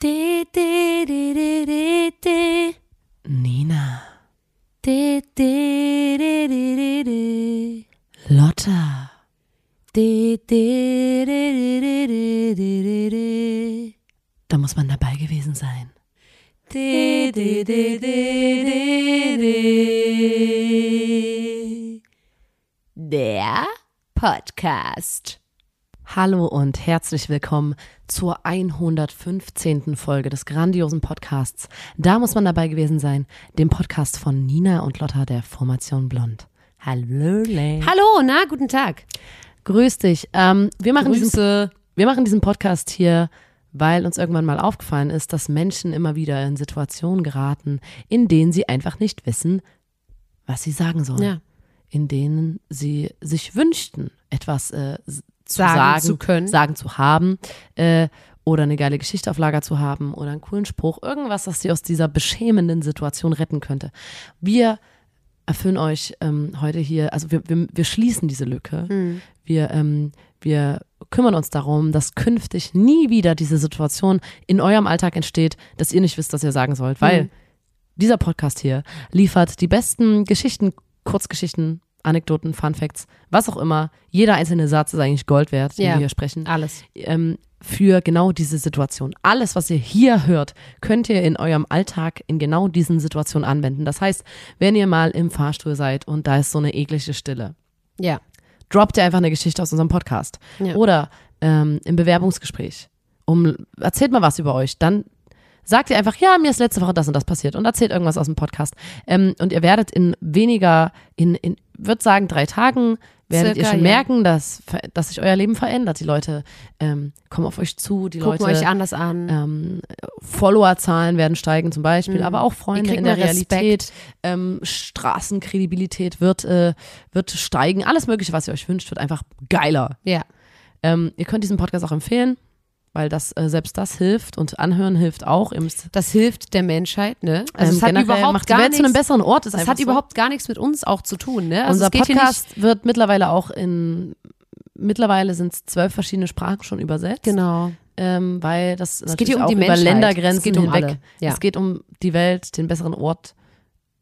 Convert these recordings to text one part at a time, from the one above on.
De, de, de, de, de, de. Nina. De, de, de, de, de, de. Lotta. De, de, de, de, de, de, de, Da muss man dabei gewesen sein. De, de, de, de, de, de. Der Podcast. Hallo und herzlich willkommen zur 115. Folge des grandiosen Podcasts. Da muss man dabei gewesen sein, dem Podcast von Nina und Lotta der Formation Blond. Hallo, Lane. Hallo, na, guten Tag. Grüß dich. Ähm, wir, machen diesen, Grüße. wir machen diesen Podcast hier, weil uns irgendwann mal aufgefallen ist, dass Menschen immer wieder in Situationen geraten, in denen sie einfach nicht wissen, was sie sagen sollen. Ja. In denen sie sich wünschten, etwas äh, zu Sagen sagen, zu können. sagen zu haben äh, oder eine geile Geschichte auf Lager zu haben oder einen coolen Spruch, irgendwas, das sie aus dieser beschämenden Situation retten könnte. Wir erfüllen euch ähm, heute hier, also wir, wir, wir schließen diese Lücke. Hm. Wir, ähm, wir kümmern uns darum, dass künftig nie wieder diese Situation in eurem Alltag entsteht, dass ihr nicht wisst, was ihr sagen sollt, weil Hm. dieser Podcast hier liefert die besten Geschichten, Kurzgeschichten, Anekdoten, Fun Facts, was auch immer. Jeder einzelne Satz ist eigentlich Gold wert, den Ja. wir hier sprechen Alles. ähm, für genau diese Situation. Alles, was ihr hier hört, könnt ihr in eurem Alltag in genau diesen Situationen anwenden. Das heißt, wenn ihr mal im Fahrstuhl seid und da ist so eine eklige Stille, Ja. droppt ihr einfach eine Geschichte aus unserem Podcast. Ja. Oder ähm, im Bewerbungsgespräch. Um, erzählt mal was über euch. Dann sagt ihr einfach, ja, mir ist letzte Woche das und das passiert und erzählt irgendwas aus dem Podcast. Ähm, und ihr werdet in weniger, in, in würde sagen, drei Tagen, werdet Circa, ihr schon ja. merken, dass, dass sich euer Leben verändert. Die Leute ähm, kommen auf euch zu, die Gucken Leute euch anders an. ähm, Followerzahlen werden steigen zum Beispiel, Mhm. aber auch Freunde in der. Realität, ähm, Straßenkredibilität wird, äh, wird steigen. Alles Mögliche, was ihr euch wünscht, wird einfach geiler. Ja. Ähm, ihr könnt diesen Podcast auch empfehlen, weil das äh, selbst das hilft und anhören hilft auch. Das hilft der Menschheit, ne? Also ähm, es hat überhaupt macht gar Welt zu einem nichts, besseren Ort. Ist einfach hat so. überhaupt gar nichts mit uns auch zu tun, ne? Also Unser es Podcast wird mittlerweile auch in mittlerweile sind es zwölf verschiedene Sprachen schon übersetzt. genau. Ähm, weil das Es geht hier um natürlich die auch über Menschheit. Ländergrenzen Es geht um hinweg. alle. Ja. Es geht um die Welt, den besseren Ort,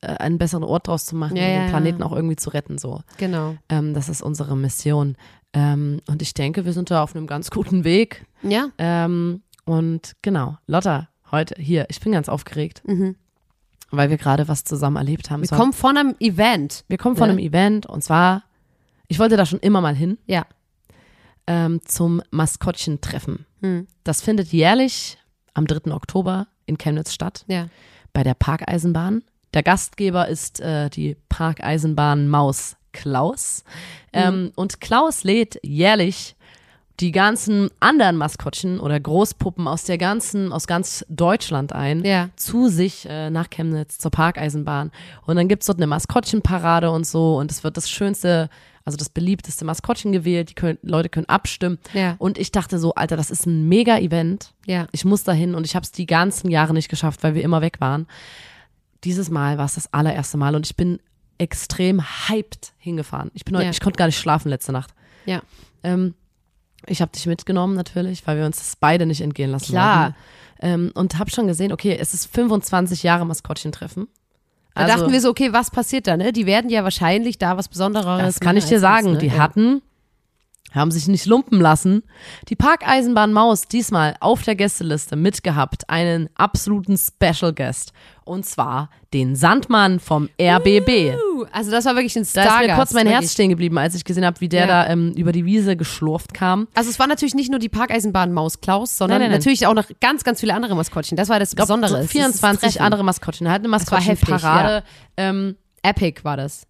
äh, einen besseren Ort draus zu machen Ja, und ja, den ja. Planeten auch irgendwie zu retten. So, Genau. ähm, das ist unsere Mission. Ähm, und ich denke, wir sind da auf einem ganz guten Weg. Ja. Ähm, und genau, Lotta, heute hier, ich bin ganz aufgeregt, Mhm. weil wir gerade was zusammen erlebt haben. Wir war- kommen von einem Event. wir kommen von ne? einem Event und zwar, ich wollte da schon immer mal hin, Ja. ähm, zum Maskottchentreffen. Hm. Das findet jährlich am 3. Oktober in Chemnitz statt. Ja. bei der Parkeisenbahn. Der Gastgeber ist äh, die Parkeisenbahn Maus Klaus. Ähm, und Klaus lädt jährlich die ganzen anderen Maskottchen oder Großpuppen aus der ganzen, aus ganz Deutschland ein, Ja. zu sich äh, nach Chemnitz zur Parkeisenbahn. Und dann gibt's dort eine Maskottchenparade und so und es wird das schönste, also das beliebteste Maskottchen gewählt. Die können, Leute können abstimmen. Ja. Und ich dachte so, Alter, das ist ein Mega-Event. Ja. Ich muss dahin und ich habe es die ganzen Jahre nicht geschafft, weil wir immer weg waren. Dieses Mal war es das allererste Mal und ich bin extrem hyped hingefahren. Ich bin heute, Ja. ich konnte gar nicht schlafen letzte Nacht. Ja. Ähm, ich habe dich mitgenommen natürlich, weil wir uns das beide nicht entgehen lassen Klar. Ähm, und habe schon gesehen, okay, es ist 25 Jahre Maskottchentreffen. Da dachten wir so, okay, was passiert da, ne? Die werden ja wahrscheinlich da was Besonderes. Das kann ich dir sagen. ne? Die ja. hatten, haben sich nicht lumpen lassen. Die Parkeisenbahn Maus diesmal auf der Gästeliste mitgehabt, einen absoluten Special Guest. Und zwar den Sandmann vom RBB. Uh, Also das war wirklich ein Da ist mir Stargast. kurz mein Herz stehen geblieben, als ich gesehen habe, wie der Ja. da ähm, über die Wiese geschlurft kam. Also es war natürlich nicht nur die Parkeisenbahn Maus Klaus, sondern Nein, nein, nein. natürlich auch noch ganz, ganz viele andere Maskottchen. Das war das Besondere. so Es ist das 24 Treffen. andere Maskottchen. Er hat eine war heftig, Maskottchenparade. Ähm, Epic war das.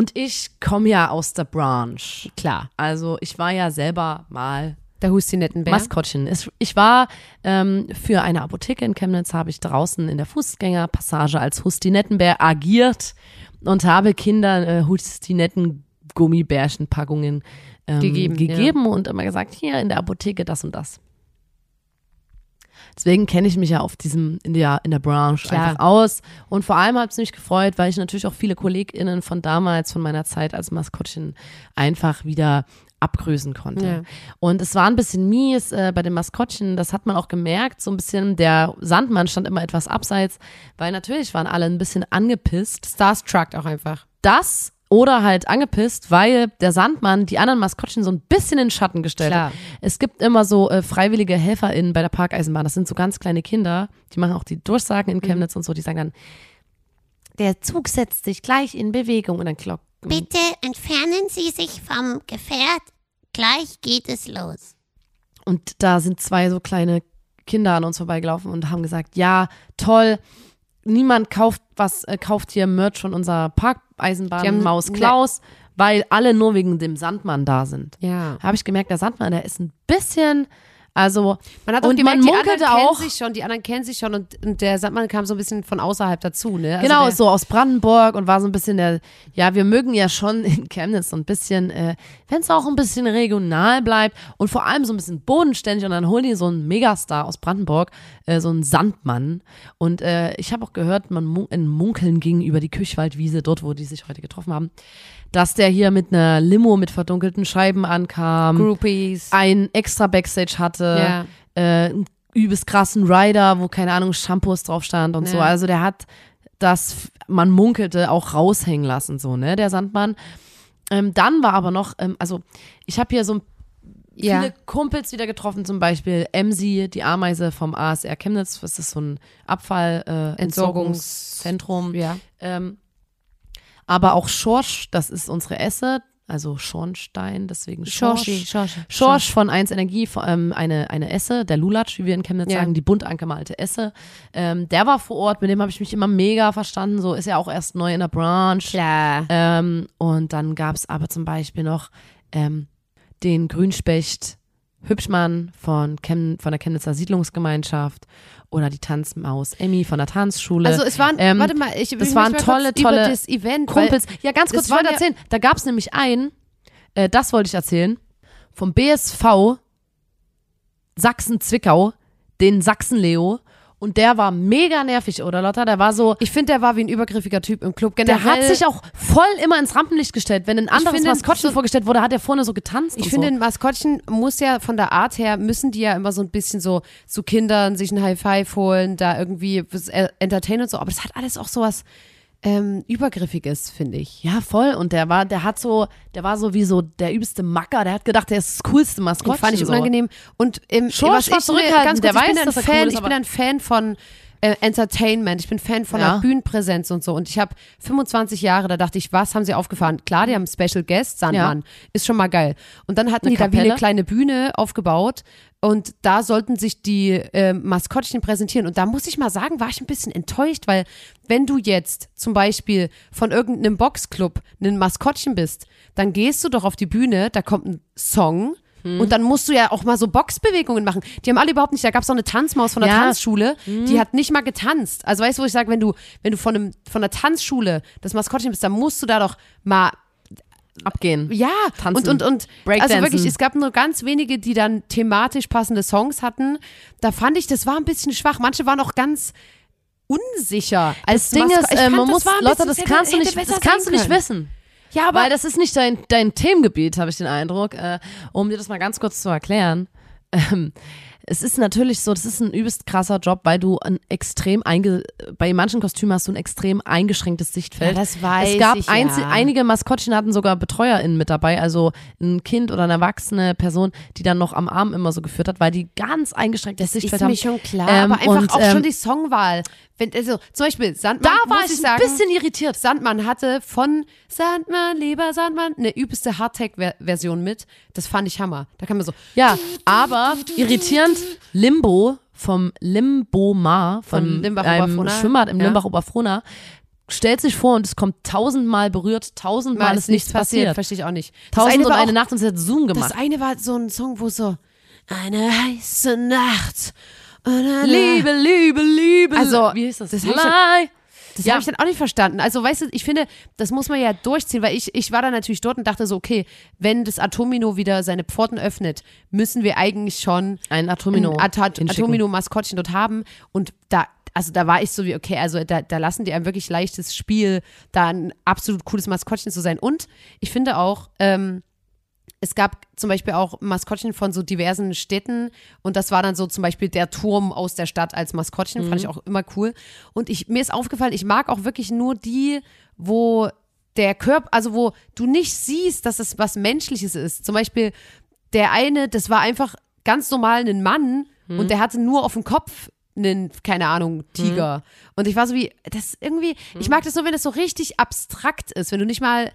Und ich komme ja aus der Branche. Klar. Also ich war ja selber mal Der Hustinettenbär. Maskottchen. Ich war ähm, für eine Apotheke in Chemnitz, habe ich draußen in der Fußgängerpassage als Hustinettenbär agiert und habe Kindern äh, Hustinetten-Gummibärchenpackungen ähm, Gegeben, gegeben und immer gesagt, hier in der Apotheke das und das. Deswegen kenne ich mich ja auf diesem, in der, in der Branche Klar. einfach aus. Und vor allem hat es mich gefreut, weil ich natürlich auch viele KollegInnen von damals, von meiner Zeit als Maskottchen, einfach wieder abgrüßen konnte. Ja. Und es war ein bisschen mies äh, bei den Maskottchen, das hat man auch gemerkt, so ein bisschen, der Sandmann stand immer etwas abseits, weil natürlich waren alle ein bisschen angepisst. Starstruck auch einfach. Das oder halt angepisst, weil der Sandmann die anderen Maskottchen so ein bisschen in den Schatten gestellt Klar. hat. Es gibt immer so äh, freiwillige HelferInnen bei der Parkeisenbahn. Das sind so ganz kleine Kinder, die machen auch die Durchsagen in Chemnitz und so, die sagen dann, der Zug setzt sich gleich in Bewegung und dann klockt. Bitte entfernen Sie sich vom Gefährt. Gleich geht es los. Und da sind zwei so kleine Kinder an uns vorbeigelaufen und haben gesagt, ja, toll, niemand kauft was, äh, kauft hier Merch von unserer Die Parkeisenbahn haben- Maus ne- Klaus, weil alle nur wegen dem Sandmann da sind. Ja. Habe ich gemerkt, der Sandmann, der ist ein bisschen, also Man hat auch und gemerkt, man die munkelte anderen auch, kennen sich schon, die anderen kennen sich schon und, und der Sandmann kam so ein bisschen von außerhalb dazu, ne? Also genau, der, so aus Brandenburg und war so ein bisschen der, ja, wir mögen ja schon in Chemnitz so ein bisschen, äh, wenn es auch ein bisschen regional bleibt und vor allem so ein bisschen bodenständig und dann holen die so einen Megastar aus Brandenburg, äh, so einen Sandmann. Und äh, ich habe auch gehört, man mun in Munkeln ging über die Küchwaldwiese, dort, wo die sich heute getroffen haben, dass der hier mit einer Limo mit verdunkelten Scheiben ankam, Groupies. ein extra Backstage hatte, Ja. äh, einen übelst krassen Rider, wo keine Ahnung Shampoos drauf stand und so. Ja. Also der hat das, man munkelte, auch raushängen lassen, so, ne, der Sandmann. Ähm, dann war aber noch, ähm, also ich habe hier so Ja. viele Kumpels wieder getroffen, zum Beispiel Emsi, die Ameise vom ASR Chemnitz, das ist so ein Abfall, äh, Entsorgungszentrum. Ja. Ähm, aber auch Schorsch, das ist unsere Esse, also Schornstein, deswegen Schorsch. Schorschi, Schorschi. Schorsch von 1 Energie, ähm, eine, eine Esse, der Lulatsch, wie wir in Chemnitz Ja. sagen, die bunt angemalte Esse. Ähm, der war vor Ort, mit dem habe ich mich immer mega verstanden. So ist ja auch erst neu in der Branche. Klar. Ähm, und dann gab es aber zum Beispiel noch ähm, den Grünspecht Hübschmann von, Chem von der Chemnitzer Siedlungsgemeinschaft oder die Tanzmaus Emmy von der Tanzschule. Also es waren, Ähm, warte mal, ich das waren tolle, tolle über das Event, Kumpels. Ja, ganz kurz, ich wollte erzählen. Da gab es nämlich einen, äh, das wollte ich erzählen, vom BSV Sachsen-Zwickau, den Sachsen-Leo. Und der war mega nervig, oder Lotta? Der war so, ich finde, der war wie ein übergriffiger Typ im Club. der Generell, hat sich auch voll immer ins Rampenlicht gestellt. Wenn ein anderes Maskottchen so- vorgestellt wurde, hat er vorne so getanzt. Ich finde, so. ein Maskottchen muss ja von der Art her, müssen die ja immer so ein bisschen so zu Kindern sich ein High Five holen, da irgendwie äh, entertainen und so. Aber das hat alles auch sowas ähm, Übergriffiges, finde ich. Ja, voll. Und der war, der hat so, der war so wie so der übelste Macker. Der hat gedacht, der ist das coolste Maskottchen. Und fand ich so. unangenehm. Und ähm, Schorsch was war ich zurückhaltend, ganz der kurz, ich weiß, bin ein Fan, cool ist, ich bin ein Fan von äh, Entertainment. Ich bin Fan von Ja. der Bühnenpräsenz und so. Und ich habe 25 Jahre, da dachte ich, was haben sie aufgefahren? Klar, die haben Special Guest, Sandmann. Ist schon mal geil. Und dann hatten Eine die da wie eine Kapelle? kleine Bühne aufgebaut. Und da sollten sich die äh, Maskottchen präsentieren. Und da muss ich mal sagen, war ich ein bisschen enttäuscht, weil wenn du jetzt zum Beispiel von irgendeinem Boxclub ein Maskottchen bist, dann gehst du doch auf die Bühne, da kommt ein Song. Hm. Und dann musst du ja auch mal so Boxbewegungen machen. Die haben alle überhaupt nicht, da gab es auch eine Tanzmaus von der Ja. Hm. Tanzschule, die hat nicht mal getanzt. Also weißt du, wo ich sage, wenn du, wenn du von, einem, von der Tanzschule das Maskottchen bist, dann musst du da doch mal abgehen. ja, Tanzen, und, und, und Breakdancen. also wirklich, es gab nur ganz wenige, die dann thematisch passende Songs hatten. Da fand ich, das war ein bisschen schwach. Manche waren auch ganz unsicher. Als Das Ding Masko- ist, äh, man muss, Lotta, bisschen- das hätte- kannst du hätte nicht, besser das kannst du nicht wissen. Ja, aber Weil das ist nicht dein, dein Themengebiet, habe ich den Eindruck. Äh, um dir das mal ganz kurz zu erklären. Ähm, es ist natürlich so, das ist ein übelst krasser Job, weil du ein extrem einge bei manchen Kostümen hast du ein extrem eingeschränktes Sichtfeld. Ja, das weiß es gab ich, ja. einige Maskottchen hatten sogar BetreuerInnen mit dabei, also ein Kind oder eine erwachsene Person, die dann noch am Arm immer so geführt hat, weil die ganz eingeschränktes das Sichtfeld ist haben. mir schon klar. Ähm, aber einfach und, auch ähm, schon die Songwahl. Wenn, also, zum Beispiel, Sandmann, Da war muss ich ich sagen, ein bisschen irritiert. Sandmann hatte von Sandmann, lieber Sandmann, eine übelste Hardtech-Version mit. Das fand ich Hammer. Da kann man so, Ja, aber irritierend, Limbo vom Limbo-Mar, von Von Limbach einem. Schwimmbad im Ja. Limbach-Oberfrohna, stellt sich vor und es kommt tausendmal berührt, tausendmal mal ist nichts passiert. Verstehe ich auch nicht. Das Tausend und eine Nacht und sie hat Zoom Das gemacht. eine war so ein Song, wo so eine heiße Nacht. Eine- Liebe, Liebe, Liebe. Also, wie hieß das? das Lie. Das Ja. habe ich dann auch nicht verstanden. Also, weißt du, ich finde, das muss man ja durchziehen, weil ich, ich war dann natürlich dort und dachte so, okay, wenn das Atomino wieder seine Pforten öffnet, müssen wir eigentlich schon Ein Atomino. ein. Atomino-Maskottchen dort haben. Und da, also da war ich so wie, okay, also da, da lassen die ein wirklich leichtes Spiel, da ein absolut cooles Maskottchen zu sein. Und ich finde auch, ähm, es gab zum Beispiel auch Maskottchen von so diversen Städten und das war dann so zum Beispiel der Turm aus der Stadt als Maskottchen, fand ich auch immer cool. Und ich, mir ist aufgefallen, ich mag auch wirklich nur die, wo der Körper, also wo du nicht siehst, dass es was Menschliches ist. Zum Beispiel der eine, das war einfach ganz normal ein Mann und der hatte nur auf dem Kopf einen, keine Ahnung, Tiger. Und ich war so wie, das irgendwie, ich mag das so, wenn das so richtig abstrakt ist, wenn du nicht mal,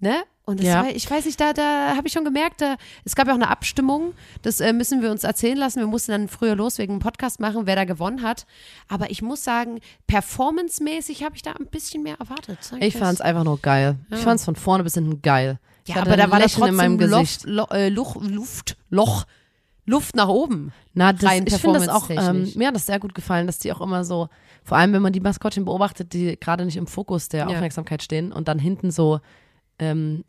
ne? Und das Ja. war, ich weiß nicht, da, da habe ich schon gemerkt, da, es gab ja auch eine Abstimmung, das äh, müssen wir uns erzählen lassen. Wir mussten dann früher los wegen einem Podcast machen, wer da gewonnen hat. Aber ich muss sagen, performancemäßig habe ich da ein bisschen mehr erwartet. Ich das. fand's einfach nur geil. Ich fand's von vorne bis hinten geil. Ja, aber da war da Lächeln in meinem Gesicht. Luft, äh, Luch, Luft, Loch, Luft nach oben. Na, das, rein ich finde das auch, ähm, mir hat das sehr gut gefallen, dass die auch immer so, vor allem wenn man die Maskottchen beobachtet, die gerade nicht im Fokus der Ja. Aufmerksamkeit stehen und dann hinten so ähm,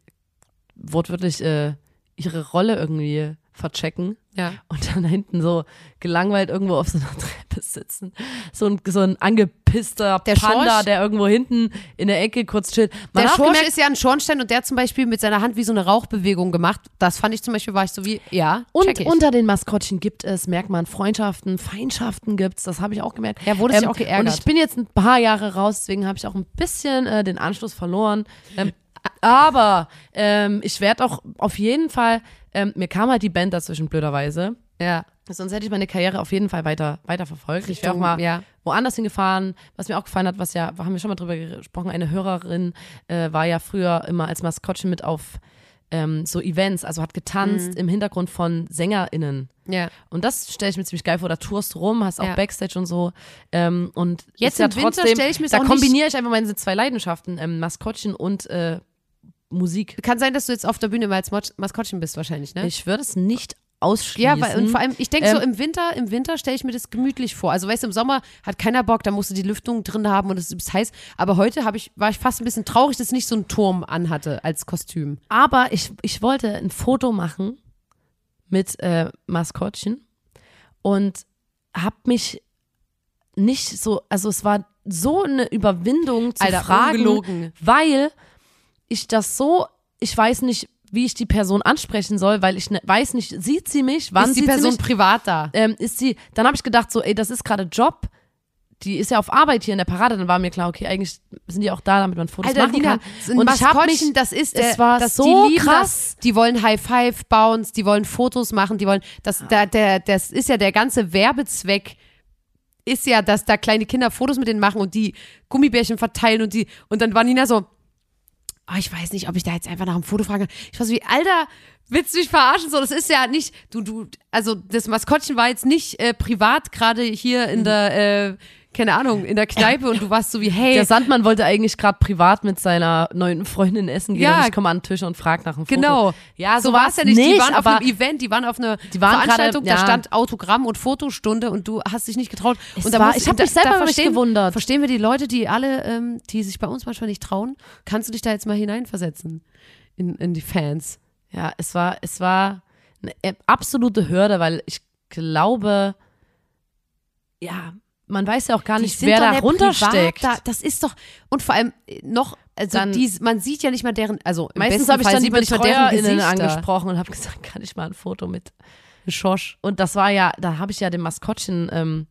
wortwörtlich äh, ihre Rolle irgendwie verchecken Ja. und dann hinten so gelangweilt irgendwo auf so einer Treppe sitzen. So ein, so ein angepisster Der Panda, Schorsch- der irgendwo hinten in der Ecke kurz chillt. Man Der Schorsch gemerkt, ist ja ein Schornstein und der zum Beispiel mit seiner Hand wie so eine Rauchbewegung gemacht. Das fand ich zum Beispiel, war ich so wie, ja, Und unter den Maskottchen gibt es, merkt man, Freundschaften, Feindschaften gibt's, das habe ich auch gemerkt. Ja, wurdest du auch geärgert? Und ich bin jetzt ein paar Jahre raus, deswegen habe ich auch ein bisschen äh, den Anschluss verloren. Ähm, aber ähm, ich werde auch auf jeden Fall, ähm, mir kam halt die Band dazwischen blöderweise. ja. Sonst hätte ich meine Karriere auf jeden Fall weiter, weiter verfolgt. Ich wäre auch mal ja. woanders hingefahren. Was mir auch gefallen hat, was ja, haben wir schon mal drüber gesprochen, eine Hörerin äh, war ja früher immer als Maskottchen mit auf ähm, so Events, also hat getanzt Mhm. im Hintergrund von SängerInnen. Ja. Und das stelle ich mir ziemlich geil vor. Da tourst rum, hast auch Ja. Backstage und so. Ähm, und Jetzt ist ja im Winter trotzdem, stell ich mir's da kombiniere ich einfach meine zwei Leidenschaften, ähm, Maskottchen und äh, Musik. Kann sein, dass du jetzt auf der Bühne mal als Maskottchen bist wahrscheinlich, ne? Ich würde es nicht ausschließen. ja, weil, und vor allem, ich denke so, Ähm, im Winter, im Winter stelle ich mir das gemütlich vor. Also, weißt du, im Sommer hat keiner Bock, da musst du die Lüftung drin haben und es ist heiß. Aber heute ich, war ich fast ein bisschen traurig, dass ich nicht so einen Turm anhatte als Kostüm. Aber ich, ich wollte ein Foto machen mit äh, Maskottchen und habe mich nicht so, also es war so eine Überwindung zu Alter, fragen, ungelogen. weil ich das so, ich weiß nicht, wie ich die Person ansprechen soll, weil ich ne, weiß nicht, sieht sie mich, wann ist die Person privat da? ähm, ist sie, dann habe ich gedacht so, ey, das ist gerade Job, die ist ja auf Arbeit hier in der Parade, dann war mir klar, okay, eigentlich sind die auch da, damit man Fotos Alter, machen Lina, kann. Und ich habe mich, das ist es der, war das, so die lieben krass. Das, die wollen High Five Bounce, die wollen Fotos machen, die wollen, das, der, der, das ist ja der ganze Werbezweck ist ja, dass da kleine Kinder Fotos mit denen machen und die Gummibärchen verteilen und die, und dann war Nina so, oh, ich weiß nicht, ob ich da jetzt einfach nach einem Foto frage. Ich war so wie, Alter, willst du mich verarschen? So, das ist ja nicht, du, du, also das Maskottchen war jetzt nicht äh, privat gerade hier Mhm. in der, äh, keine Ahnung, in der Kneipe und du warst so wie, hey, Der Sandmann wollte eigentlich gerade privat mit seiner neuen Freundin essen gehen Ja. und ich komme an den Tisch und frage nach einem Foto. Genau. Ja, so war es ja nicht. Die waren auf einem Event, die waren auf einer Die waren Veranstaltung, da ja. stand Autogramm und Fotostunde und du hast dich nicht getraut. Es und da war- ich hab da- mich selber da verstehen- gewundert. Verstehen wir die Leute, die alle, ähm, die sich bei uns manchmal nicht trauen? Kannst du dich da jetzt mal hineinversetzen in, in die Fans? ja, es war, es war eine äh, absolute Hürde, weil ich glaube, ja, man weiß ja auch gar nicht, wer da runtersteckt. Da, das ist doch, und vor allem äh, noch, also Dann- die, man sieht ja nicht mal deren, also Meistens habe ich dann die sieht man nicht mal deren BetreuerInnen angesprochen und habe gesagt, kann ich mal ein Foto mit Schorsch. Und das war ja, da habe ich ja dem Maskottchen ähm,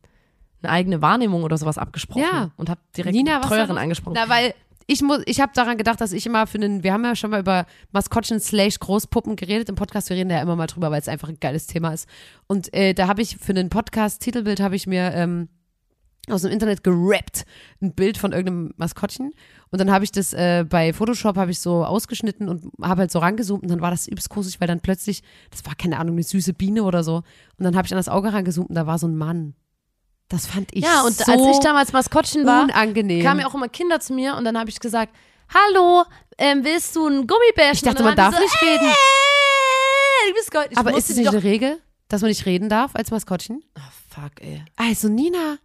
eine eigene Wahrnehmung oder sowas abgesprochen Ja. und habe direkt Nina, Betreuerin angesprochen. Na, weil ich muss, ich habe daran gedacht, dass ich immer für einen, wir haben ja schon mal über Maskottchen slash Großpuppen geredet im Podcast, wir reden da ja immer mal drüber, weil es einfach ein geiles Thema ist. Und äh, da habe ich für einen Podcast Titelbild habe ich mir ähm, aus dem Internet gerappt ein Bild von irgendeinem Maskottchen und dann habe ich das äh, bei Photoshop habe ich so ausgeschnitten und habe halt so rangezoomt und dann war das übelst gruselig, weil dann plötzlich, das war keine Ahnung, eine süße Biene oder so und dann habe ich an das Auge rangezoomt und da war so ein Mann. Das fand ich ja, und so als ich damals Maskottchen war, unangenehm. kamen ja auch immer Kinder zu mir und dann habe ich gesagt, hallo, ähm, willst du ein Gummibärchen? Ich dachte, man darf die nicht reden. Äh, du bist Gold. Ich Aber ist es nicht eine Regel, dass man nicht reden darf als Maskottchen? Ah, fuck, ey. Also Nina,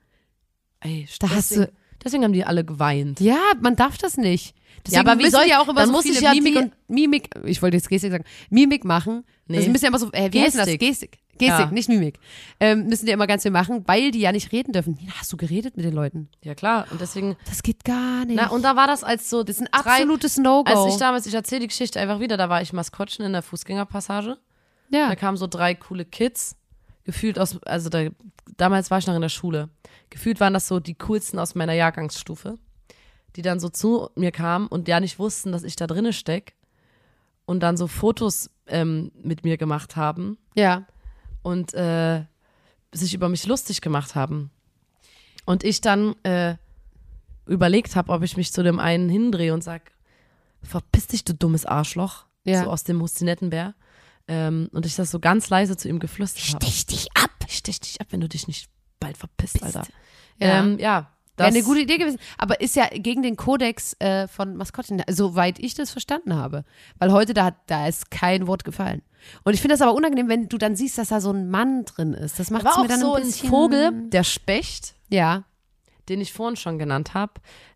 ey Da hast deswegen, du- Deswegen haben die alle geweint. Ja, man darf das nicht. Deswegen Ja, aber wie soll- ja auch immer dann so muss viele ich ja Mimik und Mimik, ich wollte jetzt Gestik sagen, Mimik machen. Nee. Das müssen ja immer so, äh, wie heißt denn das? Gestik. Gestik. Gestik, Ja. nicht Mimik. Ähm, müssen die immer ganz viel machen, weil die ja nicht reden dürfen. Nina, hast du geredet mit den Leuten? Ja, klar. Und deswegen. Das geht gar nicht. Na, und da war das als so. das ist ein absolutes No-Go. Als ich damals, ich erzähle die Geschichte einfach wieder, da war ich Maskottchen in der Fußgängerpassage. ja. Da kamen so drei coole Kids, gefühlt aus, also da, damals war ich noch in der Schule. Gefühlt waren das so die coolsten aus meiner Jahrgangsstufe, die dann so zu mir kamen und ja nicht wussten, dass ich da drinne steck und dann so Fotos ähm, mit mir gemacht haben ja. und äh, sich über mich lustig gemacht haben. Und ich dann äh, überlegt habe, ob ich mich zu dem einen hindrehe und sag, verpiss dich, du dummes Arschloch. Ja. So aus dem Hustinettenbär. Ähm, und ich das so ganz leise zu ihm geflüstert habe. Stich dich ab. Ich stech dich ab, wenn du dich nicht bald verpisst, Alter. Ja. Ähm, ja Wäre das, eine gute Idee gewesen. Aber ist ja gegen den Kodex äh, von Maskottchen, soweit ich das verstanden habe. Weil heute, da, da ist kein Wort gefallen. Und ich finde das aber unangenehm, wenn du dann siehst, dass da so ein Mann drin ist. Das macht war mir auch dann so ein ein bisschen... Vogel, der Specht, Ja. den ich vorhin schon genannt habe,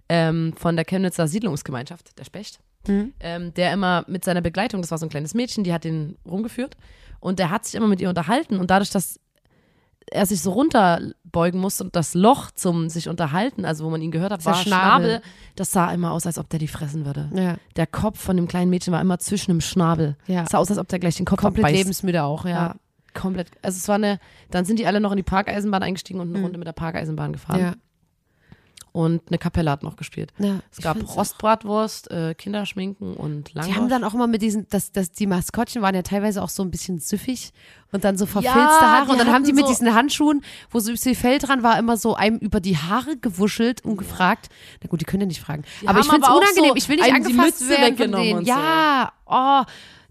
ähm, von der Chemnitzer Siedlungsgemeinschaft, der Specht, Mhm. ähm, der immer mit seiner Begleitung, das war so ein kleines Mädchen, die hat den rumgeführt und der hat sich immer mit ihr unterhalten und dadurch, dass er sich so runterbeugen musste und das Loch zum sich unterhalten, also wo man ihn gehört hat, war Schnabel. Schnabel. Das sah immer aus, als ob der die fressen würde. Ja. Der Kopf von dem kleinen Mädchen war immer zwischen dem Schnabel. Ja. Es sah aus, als ob der gleich den Kopf Komplett abbeißt. lebensmüde auch, ja. Ja, komplett. Also es war eine, dann sind die alle noch in die Parkeisenbahn eingestiegen und eine Runde mit der Parkeisenbahn gefahren. Mhm. Ja. Und eine Kapelle hat noch gespielt. ja. Es gab Rostbratwurst, äh, Kinderschminken und Die Langwurst. haben dann auch immer mit diesen, das, das, die Maskottchen waren ja teilweise auch so ein bisschen süffig und dann so verfilzte Ja, Haare. die Und dann haben die mit so- diesen Handschuhen, wo so viel Fell dran war, immer so einem über die Haare gewuschelt und gefragt. Na gut, die können ja nicht fragen. Die aber ich finde es unangenehm. so ich will nicht die angefasst Mütze werden von denen. und so. Ja, oh,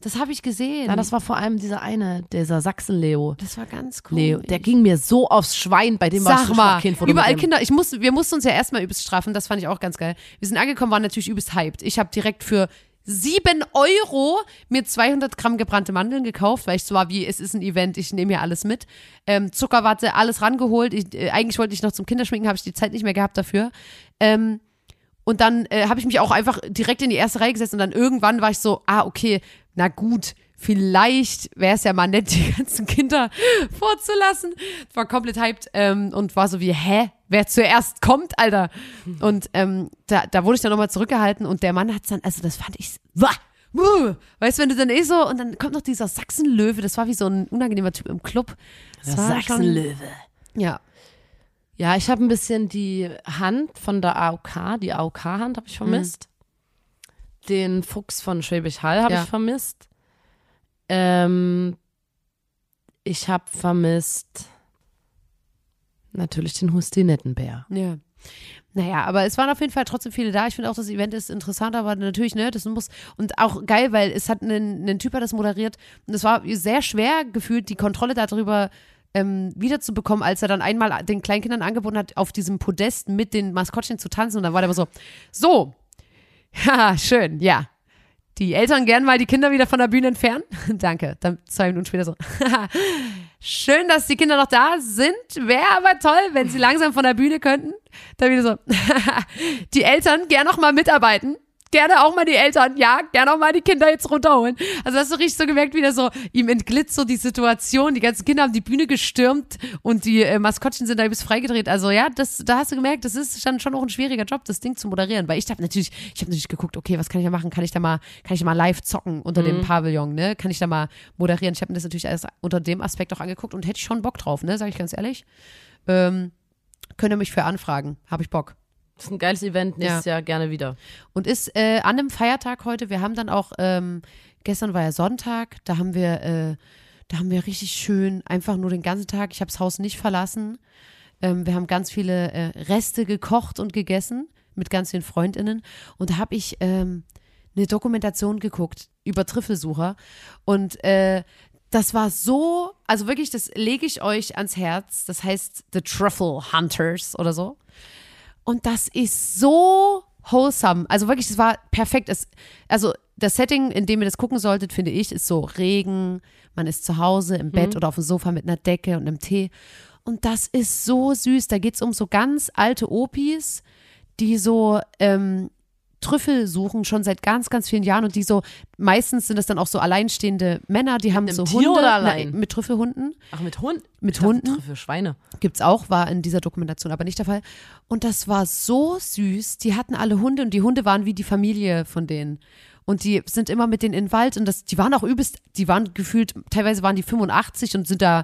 das habe ich gesehen. ja, das war vor allem dieser eine, dieser Sachsen-Leo. das war ganz cool. Leo, der ging mir so aufs Schwein, bei dem war ich so mal, Kind, überall Kinder. Ich muss, wir mussten uns ja erstmal übelst strafen, das fand ich auch ganz geil. Wir sind angekommen, waren natürlich übelst hyped. Ich habe direkt für 7 Euro mir 200 Gramm gebrannte Mandeln gekauft, weil ich so war wie, es ist ein Event, ich nehme hier alles mit. Ähm, Zuckerwatte, alles rangeholt. Ich, äh, eigentlich wollte ich noch zum Kinderschminken, habe ich die Zeit nicht mehr gehabt dafür. Ähm, und dann äh, habe ich mich auch einfach direkt in die erste Reihe gesetzt und dann irgendwann war ich so, ah, okay, na gut, vielleicht wäre es ja mal nett, die ganzen Kinder vorzulassen. War komplett hyped ähm, und war so wie, hä? Wer zuerst kommt, Alter? Und ähm, da, da wurde ich dann nochmal zurückgehalten und der Mann hat's dann, also das fand ich, wah, wuh. weißt du, wenn du dann eh so, und dann kommt noch dieser Sachsenlöwe, das war wie so ein unangenehmer Typ im Club. Das schon- Sachsenlöwe. Ja. Ja, ich habe ein bisschen die Hand von der AOK, die AOK-Hand habe ich vermisst. Den Fuchs von Schwäbisch Hall habe Ja. ich vermisst. Ähm, ich habe vermisst natürlich den Hustinettenbär. Ja. Naja, aber es waren auf jeden Fall trotzdem viele da. Ich finde auch, das Event ist interessant, aber natürlich, ne, das muss, und auch geil, weil es hat einen, einen Typ das moderiert und es war sehr schwer gefühlt, die Kontrolle darüber ähm, wiederzubekommen, als er dann einmal den Kleinkindern angeboten hat, auf diesem Podest mit den Maskottchen zu tanzen und dann war der immer so, so, haha, schön, ja. Die Eltern gern mal die Kinder wieder von der Bühne entfernen. Danke. Dann zwei Minuten später so. Schön, dass die Kinder noch da sind. Wäre aber toll, wenn sie langsam von der Bühne könnten. Dann wieder so. die Eltern gern noch mal mitarbeiten. Gerne auch mal die Eltern, ja, gerne auch mal die Kinder jetzt runterholen. Also hast du richtig so gemerkt, wie der so, ihm entglitt so die Situation, die ganzen Kinder haben die Bühne gestürmt und die äh, Maskottchen sind da bis freigedreht. Also ja, das, da hast du gemerkt, das ist dann schon auch ein schwieriger Job, das Ding zu moderieren. Weil ich habe natürlich, ich habe natürlich geguckt, okay, was kann ich da machen? Kann ich da mal, kann ich da mal live zocken unter dem Pavillon, ne? Kann ich da mal moderieren? Ich habe mir das natürlich alles unter dem Aspekt auch angeguckt und hätte ich schon Bock drauf, ne? Sag ich ganz ehrlich. Ähm, könnt ihr mich für anfragen. Habe ich Bock. Das ist ein geiles Event, nächstes Jahr gerne wieder. Und ist äh, an einem Feiertag heute, wir haben dann auch, ähm, gestern war ja Sonntag, da haben wir, äh, da haben wir richtig schön, einfach nur den ganzen Tag, ich habe das Haus nicht verlassen. Ähm, wir haben ganz viele äh, Reste gekocht und gegessen mit ganz vielen FreundInnen. Und da habe ich ähm, eine Dokumentation geguckt über Trüffelsucher. Und äh, das war so, also wirklich, das lege ich euch ans Herz. Das heißt The Truffle Hunters oder so. Und das ist so wholesome. Also wirklich, es war perfekt. Es, also das Setting, in dem ihr das gucken solltet, finde ich, ist so Regen, man ist zu Hause im Bett oder auf dem Sofa mit einer Decke und einem Tee. Und das ist so süß. Da geht es um so ganz alte Opis, die so ähm, Trüffel suchen, schon seit ganz, ganz vielen Jahren und die so, meistens sind das dann auch so alleinstehende Männer, die haben einem so Tier Hunde. oder Na, allein? mit Trüffelhunden. Ach, mit Hund? Mit Hunden? Für Schweine. Gibt's auch, war in dieser Dokumentation aber nicht der Fall. Und das war so süß. Die hatten alle Hunde und die Hunde waren wie die Familie von denen. Und die sind immer mit denen in den Wald und das, die waren auch übelst, die waren gefühlt, teilweise waren die 85 und sind da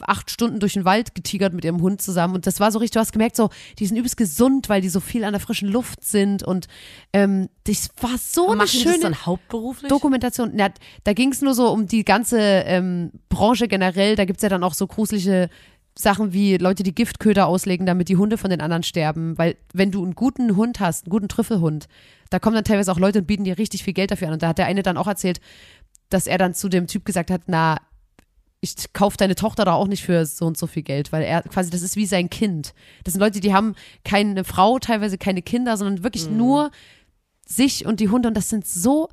acht Stunden durch den Wald getigert mit ihrem Hund zusammen. Und das war so richtig, du hast gemerkt, so, die sind übelst gesund, weil die so viel an der frischen Luft sind. Und ähm, das war so eine das schöne dann hauptberuflich? Dokumentation. Na, da ging es nur so um die ganze ähm, Branche generell. Da gibt es ja dann auch so gruselige Sachen wie Leute, die Giftköder auslegen, damit die Hunde von den anderen sterben. Weil wenn du einen guten Hund hast, einen guten Trüffelhund, da kommen dann teilweise auch Leute und bieten dir richtig viel Geld dafür an. Und da hat der eine dann auch erzählt, dass er dann zu dem Typ gesagt hat, na, ich kaufe deine Tochter doch auch nicht für so und so viel Geld, weil er quasi, das ist wie sein Kind. Das sind Leute, die haben keine Frau, teilweise keine Kinder, sondern wirklich nur sich und die Hunde. Und das sind so,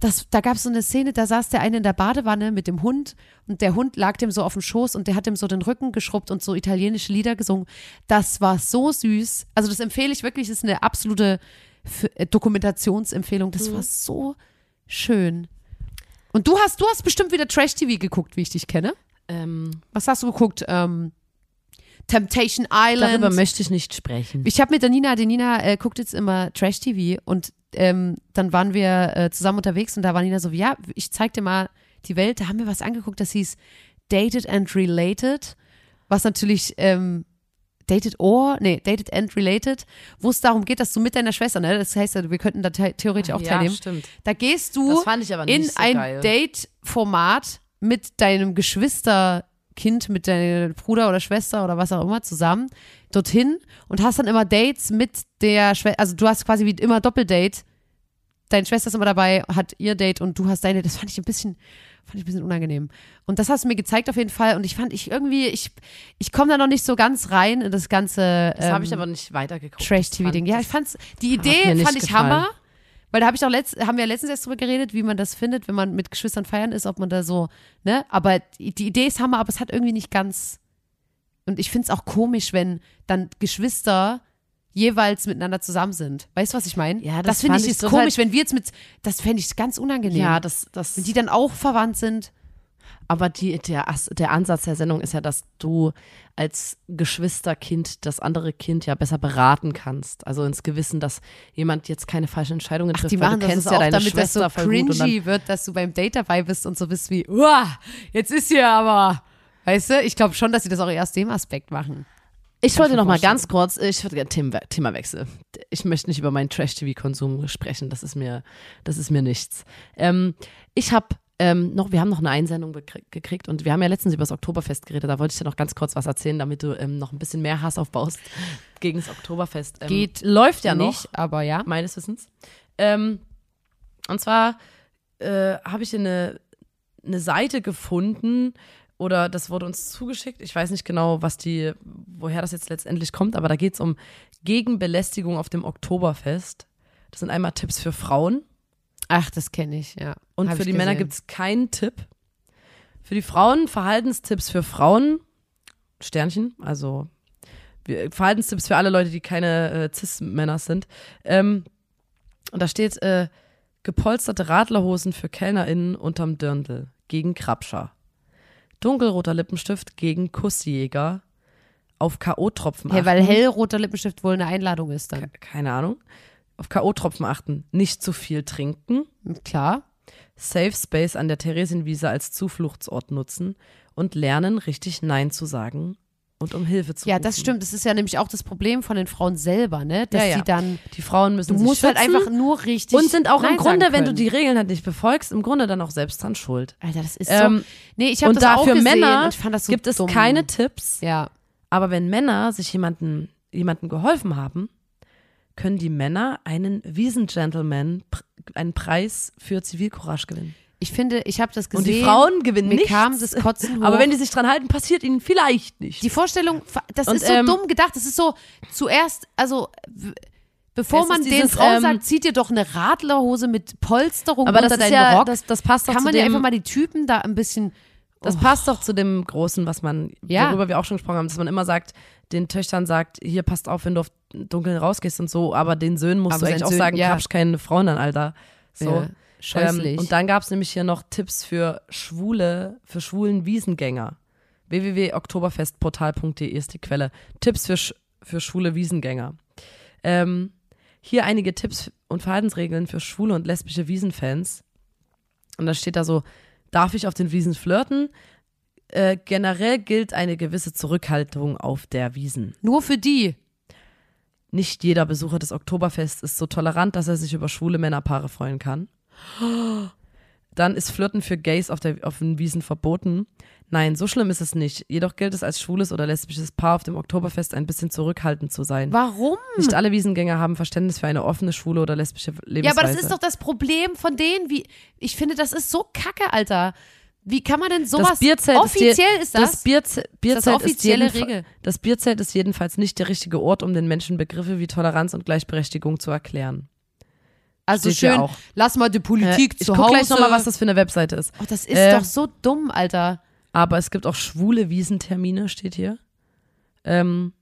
das, da gab es so eine Szene, da saß der eine in der Badewanne mit dem Hund und der Hund lag dem so auf dem Schoß und der hat ihm so den Rücken geschrubbt und so italienische Lieder gesungen. Das war so süß. Also das empfehle ich wirklich, das ist eine absolute äh, Dokumentationsempfehlung. Das war so schön. Und du hast, du hast bestimmt wieder Trash-TV geguckt, wie ich dich kenne. Ähm, Was hast du geguckt? Ähm, Temptation Island. darüber möchte ich nicht sprechen. Ich habe mit der Nina, die Nina äh, guckt jetzt immer Trash-TV und ähm, dann waren wir äh, zusammen unterwegs und da war Nina so, ja, ich zeig dir mal die Welt. Da haben wir was angeguckt, das hieß Dated and Related, was natürlich ähm, Dated or, nee, Dated and Related, wo es darum geht, dass du mit deiner Schwester, ne, das heißt, ja, wir könnten da theoretisch auch ja, teilnehmen. stimmt. Da gehst du Das fand ich aber nicht in so ein. Date-Format mit deinem Geschwisterkind, mit deinem Bruder oder Schwester oder was auch immer zusammen dorthin und hast dann immer Dates mit der Schwester, also du hast quasi wie immer Doppeldate. Deine Schwester ist immer dabei, hat ihr Date und du hast deine. Das fand ich ein bisschen, fand ich ein bisschen unangenehm. Und das hast du mir gezeigt auf jeden Fall und ich fand ich irgendwie, ich, ich komme da noch nicht so ganz rein in das ganze Das habe ich ähm, aber nicht weitergeguckt. Trash-TV-Ding. Ja, ich fand's, die Idee fand ich gefallen. Hammer. Weil da habe ich auch letzt, haben wir letztens erst drüber geredet, wie man das findet, wenn man mit Geschwistern feiern ist, ob man da so, ne? Aber die, die Idee ist Hammer, aber es hat irgendwie nicht ganz. Und ich finde es auch komisch, wenn dann Geschwister jeweils miteinander zusammen sind. Weißt du, was ich meine? Ja, das, das finde ich ich ist komisch, wenn wir jetzt mit, das fände ich ganz unangenehm. Ja, das, das, wenn die dann auch verwandt sind. aber die, der, der Ansatz der Sendung ist ja, dass du als Geschwisterkind das andere Kind ja besser beraten kannst. Also ins Gewissen, dass jemand jetzt keine falschen Entscheidungen trifft, Die weil machen du das kennst ist ja auch, deine damit das Schwester so und dann, cringy wird, dass du beim Date dabei bist und so bist wie, uah, jetzt ist hier aber, weißt du, ich glaube schon, dass sie das auch aus dem Aspekt machen. Ich wollte noch mal ganz kurz, ich würde gerne Thema, Themawechsel. Ich möchte nicht über meinen Trash-TV-Konsum sprechen, das ist mir, das ist mir nichts. Ähm, ich habe ähm, noch, wir haben noch eine Einsendung gekriegt und wir haben ja letztens über das Oktoberfest geredet, da wollte ich dir noch ganz kurz was erzählen, damit du ähm, noch ein bisschen mehr Hass aufbaust gegen das Oktoberfest. Ähm, Geht läuft ja nicht, noch, aber ja. meines Wissens. Ähm, und zwar äh, habe ich eine, eine Seite gefunden oder das wurde uns zugeschickt. Ich weiß nicht genau, was die, woher das jetzt letztendlich kommt, aber da geht es um Gegenbelästigung auf dem Oktoberfest. Das sind einmal Tipps für Frauen Ach, das kenne ich, ja. und Hab für die Männer gesehen. gibt es keinen Tipp. Für die Frauen Verhaltenstipps für Frauen, Sternchen, also Verhaltenstipps für alle Leute, die keine äh, Cis-Männer sind. Ähm, und da steht äh, gepolsterte Radlerhosen für KellnerInnen unterm Dirndl gegen Krabscher. Dunkelroter Lippenstift gegen Kussjäger auf K.O.-Tropfen Hey, weil achten. hellroter Lippenstift wohl eine Einladung ist dann. Keine Ahnung. Auf K.O.-Tropfen achten. Nicht zu viel trinken. Klar. Safe Space an der Theresienwiese als Zufluchtsort nutzen und lernen, richtig Nein zu sagen und um Hilfe zu Ja, rufen. das stimmt. Das ist ja nämlich auch das Problem von den Frauen selber, ne? Dass Ja, ja. die dann, Die Frauen müssen du sich musst halt einfach nur richtig. und sind auch Nein im Grunde, wenn du die Regeln halt nicht befolgst, im Grunde dann auch selbst dran schuld. Alter, das ist Ähm, so. Nee, ich habe das auch gesehen Männer und ich fand das so gibt es dumm. keine Tipps, Ja. aber wenn Männer sich jemanden, jemandem geholfen haben, können die Männer einen Wiesengentleman, einen Preis für Zivilcourage gewinnen. Ich finde, ich habe das gesehen. Und die Frauen gewinnen mir nichts. kam das Kotzen hoch. Aber wenn die sich dran halten, passiert ihnen vielleicht nicht. Die Vorstellung, das Und, ist so ähm, dumm gedacht. Das ist so, zuerst, also, bevor man den Frauen ähm, sagt, zieht dir doch eine Radlerhose mit Polsterung aber unter das ist deinen ja, Rock. das, das passt doch Kann man dem, ja einfach mal die Typen da ein bisschen. das Oh. passt doch zu dem Großen, was man, Ja. worüber wir auch schon gesprochen haben, dass man immer sagt, den Töchtern sagt, hier passt auf, wenn du auf Dunkeln rausgehst und so, aber den Söhnen musst Aber du eigentlich seinen auch Söhnen- sagen, ja. keine Frauen an, Alter. So. Ja, scheußlich. Ähm, und dann gab es nämlich hier noch Tipps für Schwule, für schwulen Wiesengänger. www.oktoberfestportal.de ist die Quelle. Tipps für, sch für schwule Wiesengänger. Ähm, hier einige Tipps und Verhaltensregeln für schwule und lesbische Wiesenfans. Und da steht da so, darf ich auf den Wiesen flirten? Äh, generell gilt eine gewisse Zurückhaltung auf der Wiesen. Nur für die. Nicht jeder Besucher des Oktoberfests ist so tolerant, dass er sich über schwule Männerpaare freuen kann. Dann ist Flirten für Gays auf, der, auf den Wiesen verboten. Nein, so schlimm ist es nicht. Jedoch gilt es als schwules oder lesbisches Paar auf dem Oktoberfest ein bisschen zurückhaltend zu sein. Warum? Nicht alle Wiesengänger haben Verständnis für eine offene, schwule oder lesbische Lebensweise. Ja, aber das ist doch das Problem von denen, wie ich finde, das ist so kacke, Alter. Wie kann man denn sowas das Bierzelt offiziell ist, je- ist das? das Bierze Bierzelt offizielle ist Regel? Das Bierzelt ist jedenfalls nicht der richtige Ort, um den Menschen Begriffe wie Toleranz und Gleichberechtigung zu erklären. Also steht schön, lass mal die Politik Äh, ich zu guck Hause. gleich nochmal, was das für eine Webseite ist. oh, das ist Äh, doch so dumm, Alter. Aber es gibt auch schwule Wiesentermine, steht hier. Ähm,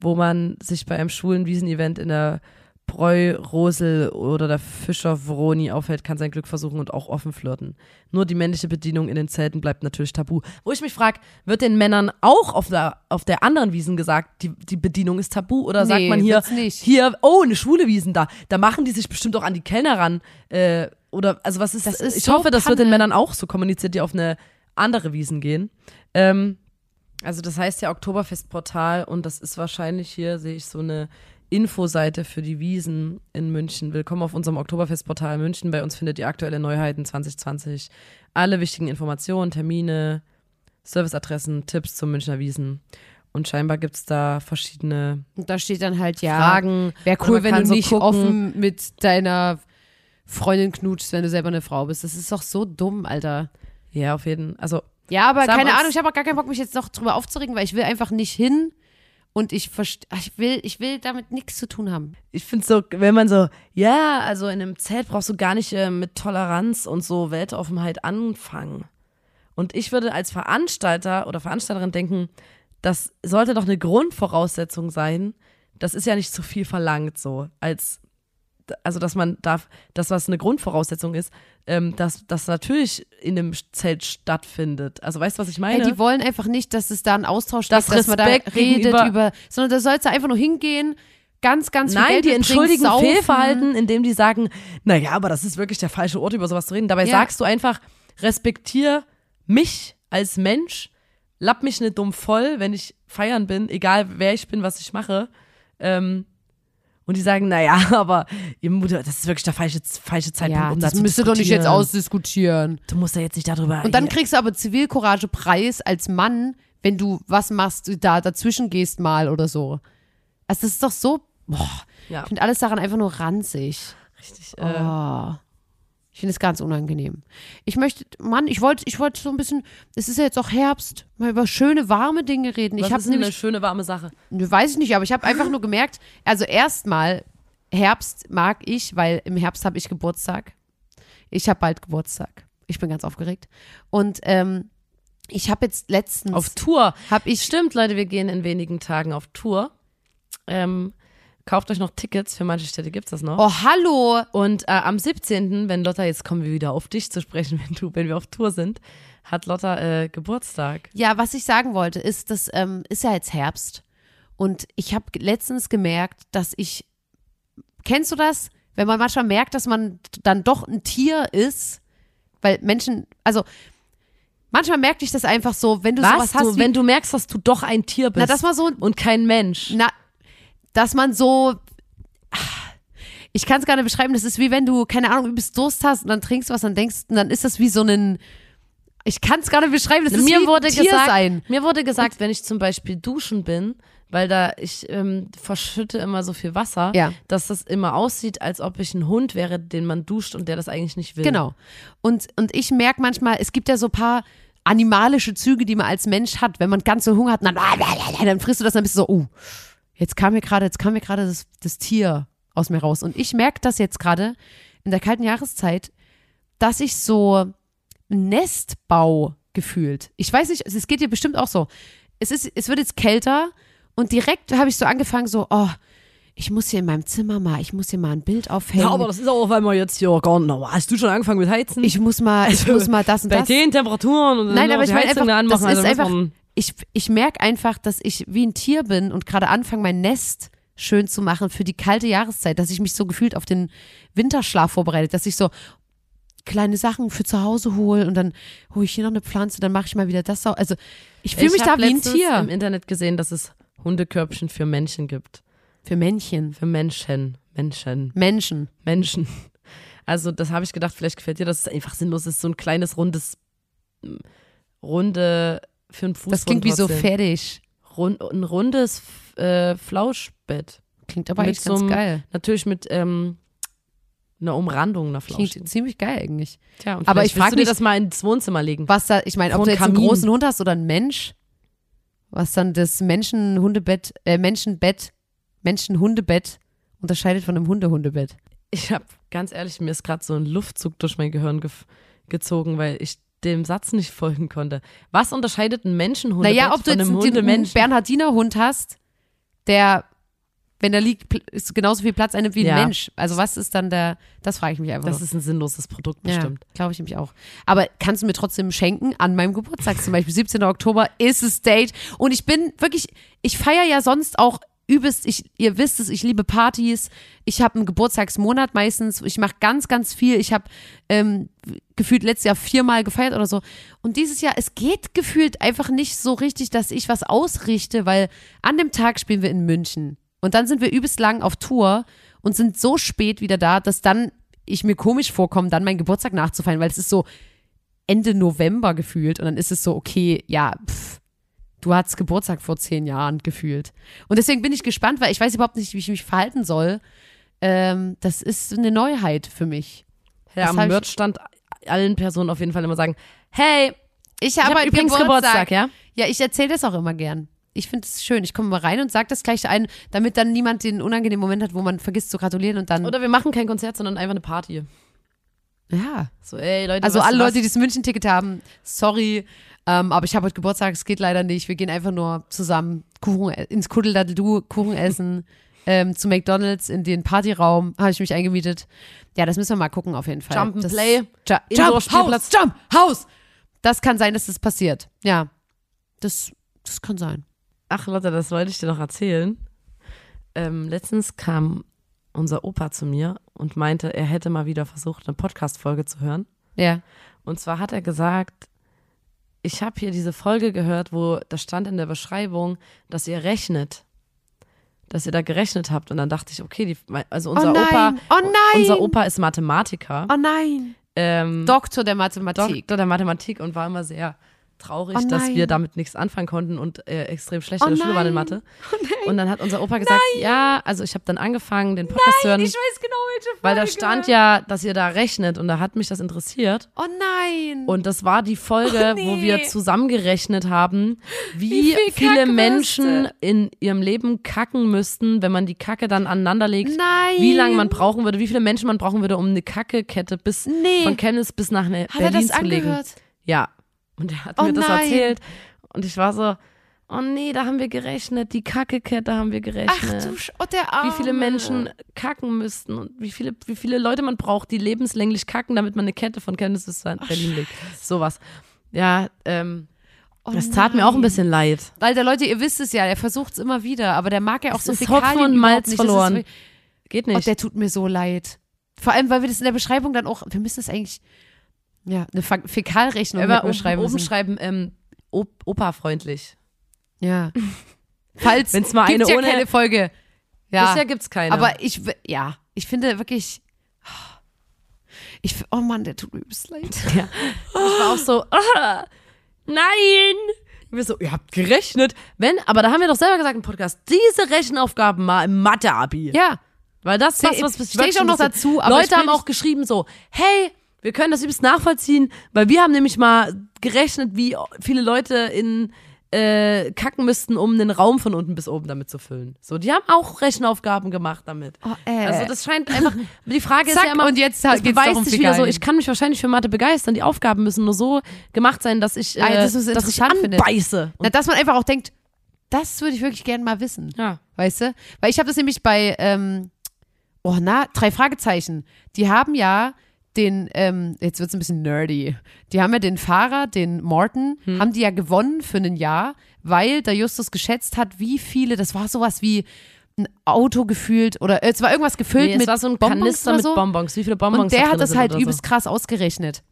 wo man sich bei einem schwulen Wiesenevent in der Bräu, Rosel oder der Fischer Vroni aufhält, kann sein Glück versuchen und auch offen flirten. Nur die männliche Bedienung in den Zelten bleibt natürlich tabu. Wo ich mich frage, wird den Männern auch auf der, auf der anderen Wiesen gesagt, die, die Bedienung ist tabu? Oder sagt Nee, man hier, hier, oh, eine schwule Wiesen da. Da machen die sich bestimmt auch an die Kellner ran. Äh, oder, also was ist Das ist Ich so hoffe, das wird den. Männern auch so kommuniziert, die auf eine andere Wiesen gehen. Ähm, also das heißt ja Oktoberfestportal und das ist wahrscheinlich hier, sehe ich so eine Infoseite für die Wiesen in München. Willkommen auf unserem Oktoberfestportal München. Bei uns findet ihr aktuelle Neuheiten 2020. Alle wichtigen Informationen, Termine, Serviceadressen, Tipps zum Münchner Wiesen. Und scheinbar gibt es da verschiedene Und da steht dann halt, ja, Fragen. wäre Oder cool, wenn du so nicht gucken. offen mit deiner Freundin knutschst, wenn du selber eine Frau bist. Das ist doch so dumm, Alter. Ja, auf jeden Also Ja, aber keine Ahnung, ich habe auch gar keinen Bock, mich jetzt noch drüber aufzuregen, weil ich will einfach nicht hin und ich ich will, ich will damit nichts zu tun haben. ich finde so, wenn man so, ja, also in einem Zelt brauchst du gar nicht äh, mit Toleranz und so Weltoffenheit anfangen. Und ich würde als Veranstalter oder Veranstalterin denken, das sollte doch eine Grundvoraussetzung sein. Das ist ja nicht zu viel verlangt, so als also dass man darf, das was eine Grundvoraussetzung ist, ähm, dass das natürlich in einem Zelt stattfindet. Also weißt du, was ich meine? Ja, die wollen einfach nicht, dass es da einen Austausch Das gibt, dass man da redet über, sondern da sollst du einfach nur hingehen, ganz, ganz viel Nein, Geld die entschuldigen saufen. Fehlverhalten, indem die sagen, naja, aber das ist wirklich der falsche Ort, über sowas zu reden. Dabei Ja. sagst du einfach, respektier mich als Mensch, lapp mich nicht dumm voll, wenn ich feiern bin, egal wer ich bin, was ich mache. Ähm, und die sagen, naja, aber ihr Mutter, das ist wirklich der falsche, falsche Zeitpunkt, Ja, um das da zu müsst ihr doch nicht jetzt diskutieren. ausdiskutieren. Du musst ja jetzt nicht darüber Und dann kriegst du aber Zivilcourage-Preis als Mann, wenn du was machst, da dazwischen gehst mal oder so. Also das ist doch so, boah, Ja. ich finde alles daran einfach nur ranzig. richtig, äh, Oh. Ich finde es ganz unangenehm. Ich möchte, Mann, ich wollte, ich wollte so ein bisschen, es ist ja jetzt auch Herbst, mal über schöne, warme Dinge reden. was ich habe ist denn eine nämlich, schöne warme Sache? ne, weiß ich nicht, aber ich habe einfach nur gemerkt, also erstmal, Herbst mag ich, weil im Herbst habe ich Geburtstag. Ich habe bald Geburtstag. Ich bin ganz aufgeregt. Und ähm, ich habe jetzt letztens, Auf Tour. habe ich, Stimmt, Leute, wir gehen in wenigen Tagen auf Tour. Ähm, kauft euch noch Tickets, für manche Städte gibt's das noch. oh hallo, Und äh, am 17., wenn Lotta, jetzt kommen wir wieder auf dich zu sprechen, wenn du, wenn wir auf Tour sind, hat Lotta äh, Geburtstag. Ja, was ich sagen wollte, ist, das ähm, ist ja jetzt Herbst. Und ich habe letztens gemerkt, dass ich, kennst du das? Wenn man manchmal merkt, dass man dann doch ein Tier ist, weil Menschen, also manchmal merke ich das einfach so, wenn du Was? sowas hast, du, wie, wenn du merkst, dass du doch ein Tier bist na, dass man so, und kein Mensch. na, dass man so, ich kann es gar nicht beschreiben, das ist wie wenn du, keine Ahnung, übelst Durst hast und dann trinkst was, dann denkst, und dann ist das wie so ein, ich kann es gar nicht beschreiben, das ist mir wie wurde ein Tier gesagt, sein. mir wurde gesagt, wenn ich zum Beispiel duschen bin, weil da ich ähm, verschütte immer so viel Wasser, Ja. dass das immer aussieht, als ob ich ein Hund wäre, den man duscht und der das eigentlich nicht will. Genau. Und, und ich merke manchmal, es gibt ja so ein paar animalische Züge, die man als Mensch hat. Wenn man ganz so Hunger hat, dann, dann frisst du das, dann bist du so, oh, jetzt kam mir gerade, jetzt kam mir gerade das, das Tier aus mir raus. Und ich merke das jetzt gerade in der kalten Jahreszeit, dass ich so Nestbau gefühlt. Ich weiß nicht, es geht dir bestimmt auch so. Es ist, es wird jetzt kälter Und direkt habe ich so angefangen, so, oh, ich muss hier in meinem Zimmer mal, ich muss hier mal ein Bild aufhängen. Ja, aber das ist auch, weil wir jetzt hier gar nicht. Hast du schon angefangen mit Heizen? ich muss mal, ich Also, muss mal das und Bei das. den Temperaturen und Nein, aber ich meine einfach, da das anmachen, ist also einfach, man- ich, ich merke einfach, dass ich wie ein Tier bin und gerade anfange, mein Nest schön zu machen für die kalte Jahreszeit, dass ich mich so gefühlt auf den Winterschlaf vorbereite, dass ich so kleine Sachen für zu Hause hole und dann hole ich hier noch eine Pflanze, dann mache ich mal wieder das. Also ich fühle mich Ich da wie ein Tier. im Internet gesehen, dass es Hundekörbchen für Männchen gibt. Für Männchen. Für Menschen. Menschen. Menschen. Menschen. Also, das habe ich gedacht, vielleicht gefällt dir, dass es einfach sinnlos ist. So ein kleines, rundes, runde, für einen Fuß. Das klingt wie so fertig. Rund, ein rundes äh, Flauschbett. Klingt aber Mit echt ganz so einem- geil. Natürlich mit ähm, einer Umrandung einer Flausch. Klingt ziemlich geil eigentlich. Tja, aber ich frag willst du dir mich- das mal ins Wohnzimmer legen. Was da, ich meine, ob du jetzt einen Kamin. großen Hund hast oder einen Mensch, was dann das Menschen-Hundebett, äh, Menschenbett, Menschen-Hundebett unterscheidet von einem Hunde-Hundebett. Ich habe, ganz ehrlich, mir ist gerade so ein Luftzug durch mein Gehirn gef- gezogen, weil ich dem Satz nicht folgen konnte. Was unterscheidet ein Menschenhundebett Naja, ob du von jetzt einen, einen? Bernhardiner Hund hast, der, wenn er liegt, ist genauso viel Platz einnimmt wie ein Ja. Mensch. Also was ist dann der, das frage ich mich einfach Das nur. ist ein sinnloses Produkt Ja, bestimmt. glaube ich nämlich auch. Aber kannst du mir trotzdem schenken an meinem Geburtstag zum Beispiel? 17. Oktober ist es Date. Und ich bin wirklich, ich feiere ja sonst auch übelst, ich, ihr wisst es, ich liebe Partys. Ich habe einen Geburtstagsmonat meistens. Ich mache ganz, ganz viel. Ich habe ähm, gefühlt letztes Jahr viermal gefeiert oder so. Und dieses Jahr, es geht gefühlt einfach nicht so richtig, dass ich was ausrichte, weil an dem Tag spielen wir in München. Und dann sind wir übelst lang auf Tour und sind so spät wieder da, dass dann ich mir komisch vorkomme, dann meinen Geburtstag nachzufeiern, weil es ist so Ende November gefühlt und dann ist es so, okay, ja, pff, du hattest Geburtstag vor zehn Jahren gefühlt. Und deswegen bin ich gespannt, weil ich weiß überhaupt nicht, wie ich mich verhalten soll. Ähm, das ist eine Neuheit für mich. Ja, am hab Merchstand allen Personen auf jeden Fall immer sagen, hey, Ich habe habe heute übrigens Geburtstag, ja? Ja, ich erzähle das auch immer gern. Ich finde es schön. Ich komme mal rein und sage das gleich ein, damit dann niemand den unangenehmen Moment hat, wo man vergisst zu gratulieren und dann. Oder wir machen kein Konzert, sondern einfach eine Party. ja. So, ey, Leute, Also alle Leute, die das München-Ticket haben, sorry, ähm, aber ich habe heute Geburtstag, es geht leider nicht. Wir gehen einfach nur zusammen Kuchen e- ins Kuddeldaddeldu, Kuchen essen, ähm, zu McDonalds in den Partyraum, habe ich mich eingemietet. Ja, das müssen wir mal gucken auf jeden Fall. Jump and das, Play, Ju Jump. Haus, Jump, Haus. Das kann sein, dass das passiert. Ja, das, das kann sein. Ach, Lotte, das wollte ich dir noch erzählen. Ähm, letztens kam unser Opa zu mir und meinte, er hätte mal wieder versucht, eine Podcast-Folge zu hören. Ja. Und zwar hat er gesagt, ich habe hier diese Folge gehört, wo da stand in der Beschreibung, dass ihr rechnet. Dass ihr da gerechnet habt. Und dann dachte ich, okay, die, also unser oh Opa, oh nein, unser Opa ist Mathematiker. oh nein. Ähm, Doktor der Mathematik. Doktor der Mathematik und war immer sehr traurig, Oh dass nein. wir damit nichts anfangen konnten und äh, extrem schlecht Oh in der Schule waren in nein. Mathe. Und dann hat unser Opa gesagt, ja, also ich habe dann angefangen, den Podcast zu hören, ich weiß genau, welche Folge. weil da stand ja, dass ihr da rechnet und da hat mich das interessiert. Oh nein. Und das war die Folge, Oh, wo nee. wir zusammengerechnet haben, wie, Wie viel viele Menschen müsste? in ihrem Leben kacken müssten, wenn man die Kacke dann aneinander legt. Nein. Wie lange man brauchen würde, wie viele Menschen man brauchen würde, um eine Kackekette bis Nee. von Chemnitz bis nach ne Hat er Berlin das zu legen. angehört? Ja. Und er hat Oh mir das nein. erzählt. Und ich war so, oh nee, da haben wir gerechnet, die Kackekette haben wir Ach gerechnet. du, Sch oh, der Arme. wie viele Menschen kacken müssten und wie viele, wie viele Leute man braucht, die lebenslänglich kacken, damit man eine Kette von bis nach Berlin legt. Sowas. Ja, ähm, Oh das tat mir auch ein nein. bisschen leid. Alter, Leute, ihr wisst es ja, er versucht es immer wieder, aber der mag ja auch Es so ist Fäkalien Hopfen und Malz nicht. Ist verloren. Geht Oh, nicht. der tut mir so leid. Vor allem, weil wir das in der Beschreibung dann auch, wir müssen das eigentlich, ja, eine Fä- Fäkalrechnung wir oben, schreiben oben schreiben, ähm, op Opa-freundlich. Ja. Falls, Wenn's mal gibt's eine ja ohne- keine Folge. Ja, Bisher gibt's keine. aber ich, ja, ich finde wirklich, ich, oh Mann, der tut mir übelst leid. Ja. Ich war auch so, ah, nein. Wir so, ihr habt gerechnet. Wenn, aber da haben wir doch selber gesagt im Podcast, diese Rechenaufgaben mal im Mathe-Abi. Ja, Weil das ist was, was mich steh ich auch noch dazu, Leute haben auch geschrieben so, hey, wir können das übelst nachvollziehen, weil wir haben nämlich mal gerechnet, wie viele Leute in äh, kacken müssten, um den Raum von unten bis oben damit zu füllen. So, die haben auch Rechenaufgaben gemacht damit. Oh, äh. Also das scheint einfach, die Frage Zack, ist ja immer, und jetzt geht's beweist sich wieder so, ich kann mich wahrscheinlich für Mathe begeistern, die Aufgaben müssen nur so gemacht sein, dass ich, äh, Ah, das dass ich anbeiße. Na, dass man einfach auch denkt, Das würde ich wirklich gerne mal wissen. Ja. Weißt du? Weil ich habe das nämlich bei, ähm, oh na, drei Fragezeichen. Die haben ja den, ähm, jetzt wird's ein bisschen nerdy. Die haben ja den Fahrer, den Morton, Hm. haben die ja gewonnen für ein Jahr, weil der Justus geschätzt hat, wie viele, das war sowas wie ein Auto gefühlt oder äh, es war irgendwas gefüllt Nee, es mit war so ein Bonbons Kanister mit so. Bonbons. Wie viele Bonbons Und der hat das halt übelst so. krass ausgerechnet.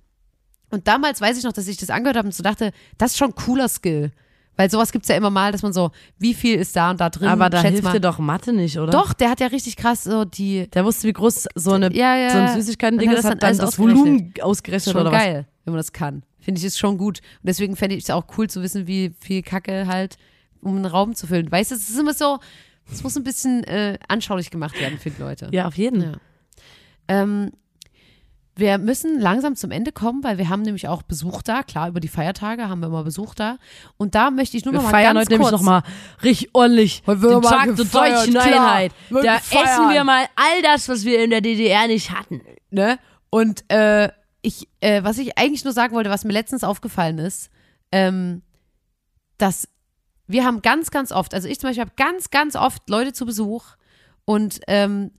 Und damals weiß ich noch, dass ich das angehört habe und so dachte, das ist schon ein cooler Skill. Weil sowas gibt's ja immer mal, dass man so, wie viel ist da und da drin? Aber da schätz hilft mal. dir doch Mathe nicht, oder? Doch, der hat ja richtig krass so die. Der wusste, wie groß so eine Ja, ja. so ein Süßigkeiten-Ding hat ist, das hat dann dann das Volumen ausgerechnet Schon oder geil, wenn man das kann. Finde ich, ist schon gut. Und deswegen fände ich es auch cool zu wissen, wie viel Kacke halt, um einen Raum zu füllen. Weißt du, es ist immer so, es muss ein bisschen äh, anschaulich gemacht werden die Leute. was. Ja, auf jeden. Ja. Ähm, wir müssen langsam zum Ende kommen, weil wir haben nämlich auch Besuch da. Klar, über die Feiertage haben wir immer Besuch da. Und da möchte ich nur Wir noch mal feiern ganz heute nämlich kurz. nochmal richtig ordentlich Heute den mal Tag der gefeiert, deutschen klar. Einheit. Da gefeiert. essen wir mal all das, was wir in der DDR nicht hatten. ne? Und äh, ich, äh, was ich eigentlich nur sagen wollte, was mir letztens aufgefallen ist, ähm, dass wir haben ganz, ganz oft, also ich zum Beispiel habe ganz, ganz oft Leute zu Besuch und ähm,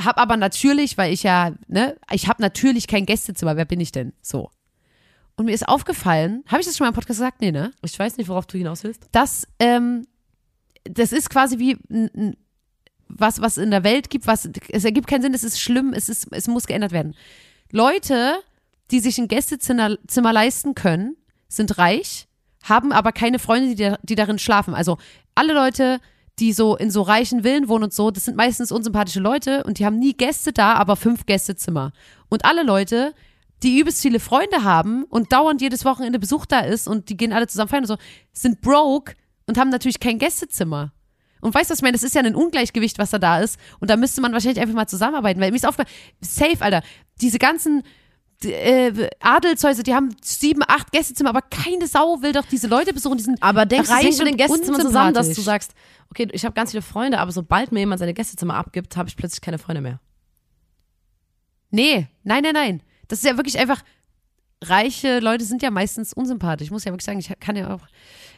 habe aber natürlich, weil ich ja, ne, ich habe natürlich kein Gästezimmer, wer bin ich denn? So. Und mir ist aufgefallen, habe ich das schon mal im Podcast gesagt? Nee, ne? Ich weiß nicht, worauf du hinaus willst. dass ähm, das ist quasi wie n, n, was, was in der Welt gibt, was es ergibt keinen Sinn, es ist schlimm, es, ist, es muss geändert werden. Leute, die sich ein Gästezimmer Zimmer leisten können, sind reich, haben aber keine Freunde, die, da, die darin schlafen. Also alle Leute, die so in so reichen Villen wohnen und so, das sind meistens unsympathische Leute und die haben nie Gäste da, aber fünf Gästezimmer. Und alle Leute, die übelst viele Freunde haben und dauernd jedes Wochenende Besuch da ist und die gehen alle zusammen feiern und so, sind broke und haben natürlich kein Gästezimmer. Und weißt du, was ich meine? Das ist ja ein Ungleichgewicht, was da da ist. Und da müsste man wahrscheinlich einfach mal zusammenarbeiten. Weil mir ist aufgefallen, safe, Alter, diese ganzen äh, Adelshäuser, die haben sieben, acht Gästezimmer, aber keine Sau will doch diese Leute besuchen. Die sind Aber denkst du, reich hängt mit den Gästezimmern zusammen, dass du sagst, okay, ich habe ganz viele Freunde, aber sobald mir jemand seine Gästezimmer abgibt, habe ich plötzlich keine Freunde mehr. Nee, nein, nein, nein. Das ist ja wirklich einfach. Reiche Leute sind ja meistens unsympathisch. Ich muss ja wirklich sagen, ich kann ja auch.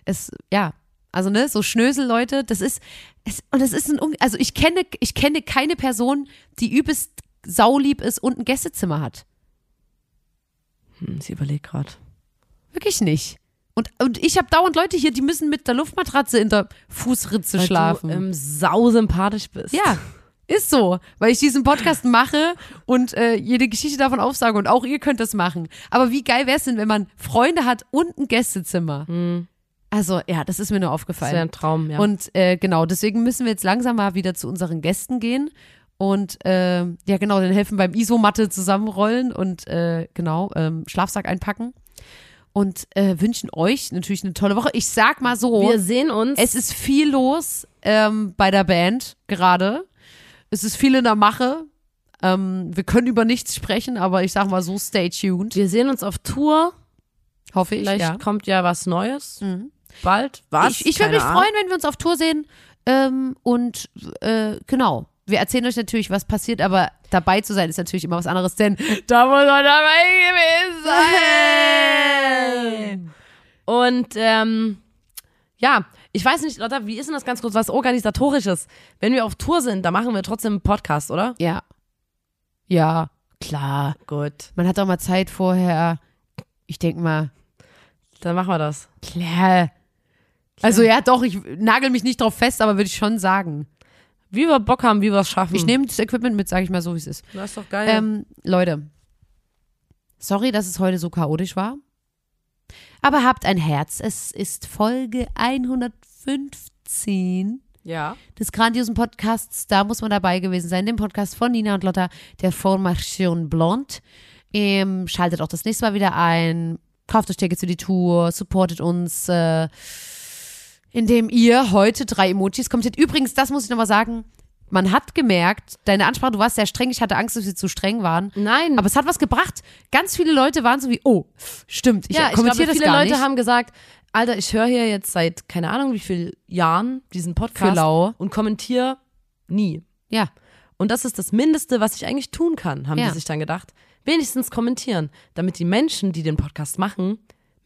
Es, ja. Also, ne, so Schnösel-Leute, das ist. Es, und das ist ein. Also, ich kenne, ich kenne keine Person, die übelst saulieb ist und ein Gästezimmer hat. Hm, sie überlegt gerade. Wirklich nicht. Und, und ich habe dauernd Leute hier, die müssen mit der Luftmatratze in der Fußritze schlafen. Weil du ähm, sau sympathisch bist. Ja, ist so, weil ich diesen Podcast mache und äh, jede Geschichte davon aufsage und auch ihr könnt das machen. Aber wie geil wäre es denn, wenn man Freunde hat und ein Gästezimmer? Also ja, das ist mir nur Das wäre aufgefallen. ein Traum, ja. Und äh, genau, deswegen müssen wir jetzt langsam mal wieder zu unseren Gästen gehen und äh, ja genau, den helfen beim Isomatte zusammenrollen und äh, genau ähm, Schlafsack einpacken und äh, wünschen euch natürlich eine tolle Woche. Ich sag mal so, wir sehen uns. es ist viel los ähm, bei der Band gerade. Es ist viel in der Mache. Ähm, wir können über nichts sprechen, aber ich sag mal so, stay tuned. wir sehen uns auf Tour. Hoffe ich. Vielleicht ja. kommt ja was Neues. Mhm. Bald. Was? Ich, ich würde mich Ahnung. freuen, wenn wir uns auf Tour sehen. Ähm, und äh, genau. Wir erzählen euch natürlich, was passiert, aber dabei zu sein ist natürlich immer was anderes, denn da muss man dabei gewesen sein. Und ähm, ja, ich weiß nicht, Lotta, wie ist denn das ganz kurz, was organisatorisches? Wenn wir auf Tour sind, da machen wir trotzdem einen Podcast, oder? Ja. Ja, klar. Gut. Man hat auch mal Zeit vorher. Ich denke mal, Dann machen wir das. klar. Also ja, doch, ich nagel mich nicht drauf fest, aber würde ich schon sagen. Wie wir Bock haben, wie wir es schaffen. Ich nehme das Equipment mit, sage ich mal so, wie es ist. Das ist doch geil. Ähm, Leute, sorry, dass es heute so chaotisch war. Aber habt ein Herz. Es ist Folge 115 ja. des grandiosen Podcasts. Da muss man dabei gewesen sein. Dem Podcast von Nina und Lotta, der Formation Blonde. Ähm, schaltet auch das nächste Mal wieder ein. Kauft euch Tickets für die Tour. Supportet uns. Äh, indem ihr heute drei Emojis kommentiert. Übrigens, das muss ich nochmal sagen. Man hat gemerkt, deine Ansprache, du warst sehr streng. Ich hatte Angst, dass wir zu streng waren. Nein. Aber es hat was gebracht. Ganz viele Leute waren so wie, oh, stimmt, ich ja, ich kommentiere glaube, das viele gar Leute nicht. haben gesagt, Alter, ich höre hier jetzt seit keine Ahnung wie vielen Jahren diesen Podcast Für lau. und kommentiere nie. ja, Und das ist das Mindeste, was ich eigentlich tun kann, haben Ja. die sich dann gedacht. Wenigstens kommentieren, damit die Menschen, die den Podcast machen,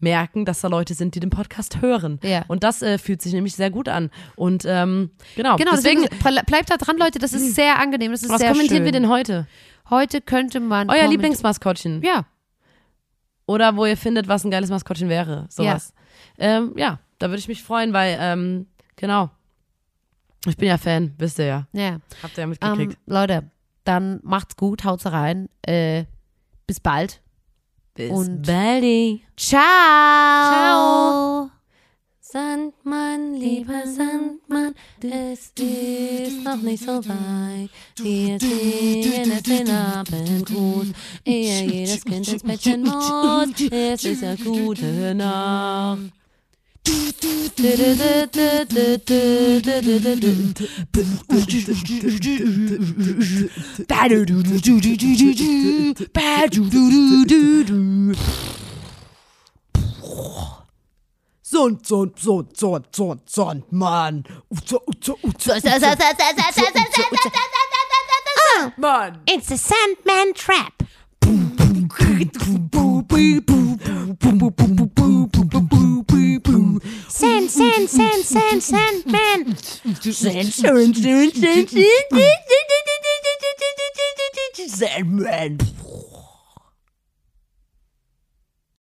merken, dass da Leute sind, die den Podcast hören. Ja. Und das äh, fühlt sich nämlich sehr gut an. Und ähm, genau, Genau, deswegen, deswegen, ble- bleibt da dran, Leute. Das ist sehr angenehm. Das ist was sehr kommentieren schön. wir denn heute? Heute könnte man. Euer Lieblingsmaskottchen. Ja. Oder wo ihr findet, was ein geiles Maskottchen wäre. Sowas. Ja, ähm, ja da würde ich mich freuen, weil, ähm, genau. Ich bin ja Fan, wisst ihr ja. Ja. Habt ihr ja Ähm, mitgekriegt. Leute, dann macht's gut, haut's rein. Äh, bis bald. Bis und- baldi. Ciao. Ciao. Sandmann, lieber Sandmann, es ist noch nicht so weit. Wir singen es den Abendgruß, ehe jedes Kind ins Bettchen muss. Es ist ja gute Nacht. Sund, Mann. It's a Sandman Trap. Sand, sand, sand, sand, sand. Sand, sand, sand, sand, sand.